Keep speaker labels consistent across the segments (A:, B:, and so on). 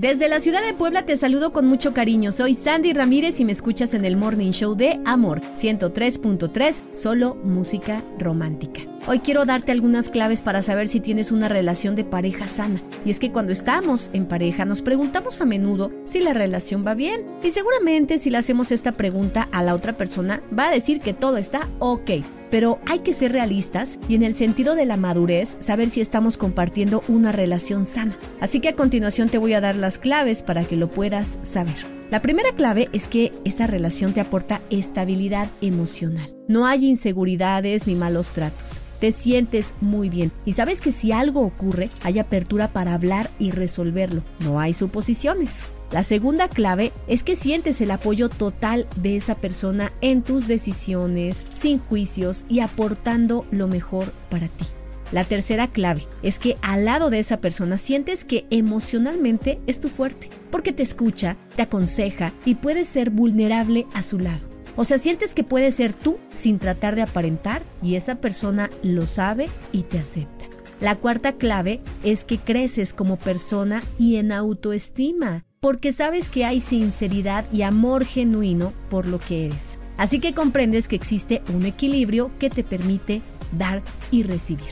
A: Desde la ciudad de Puebla te saludo con mucho cariño. Soy Sandy Ramírez y me escuchas en el Morning Show de Amor 103.3, solo música romántica. Hoy quiero darte algunas claves para saber si tienes una relación de pareja sana. Y es que cuando estamos en pareja nos preguntamos a menudo si la relación va bien. Y seguramente si le hacemos esta pregunta a la otra persona va a decir que todo está ok. Pero hay que ser realistas y en el sentido de la madurez saber si estamos compartiendo una relación sana. Así que a continuación te voy a dar las claves para que lo puedas saber. La primera clave es que esa relación te aporta estabilidad emocional. No hay inseguridades ni malos tratos te sientes muy bien y sabes que si algo ocurre hay apertura para hablar y resolverlo, no hay suposiciones. La segunda clave es que sientes el apoyo total de esa persona en tus decisiones, sin juicios y aportando lo mejor para ti. La tercera clave es que al lado de esa persona sientes que emocionalmente es tu fuerte, porque te escucha, te aconseja y puedes ser vulnerable a su lado. O sea, sientes que puedes ser tú sin tratar de aparentar y esa persona lo sabe y te acepta. La cuarta clave es que creces como persona y en autoestima, porque sabes que hay sinceridad y amor genuino por lo que eres. Así que comprendes que existe un equilibrio que te permite dar y recibir.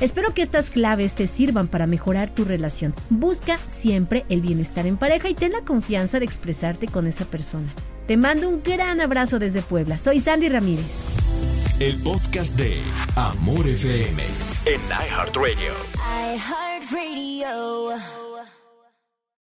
A: Espero que estas claves te sirvan para mejorar tu relación. Busca siempre el bienestar en pareja y ten la confianza de expresarte con esa persona. Te mando un gran abrazo desde Puebla. Soy Sandy Ramírez.
B: El podcast de Amor FM en iHeartRadio.
C: iHeartRadio.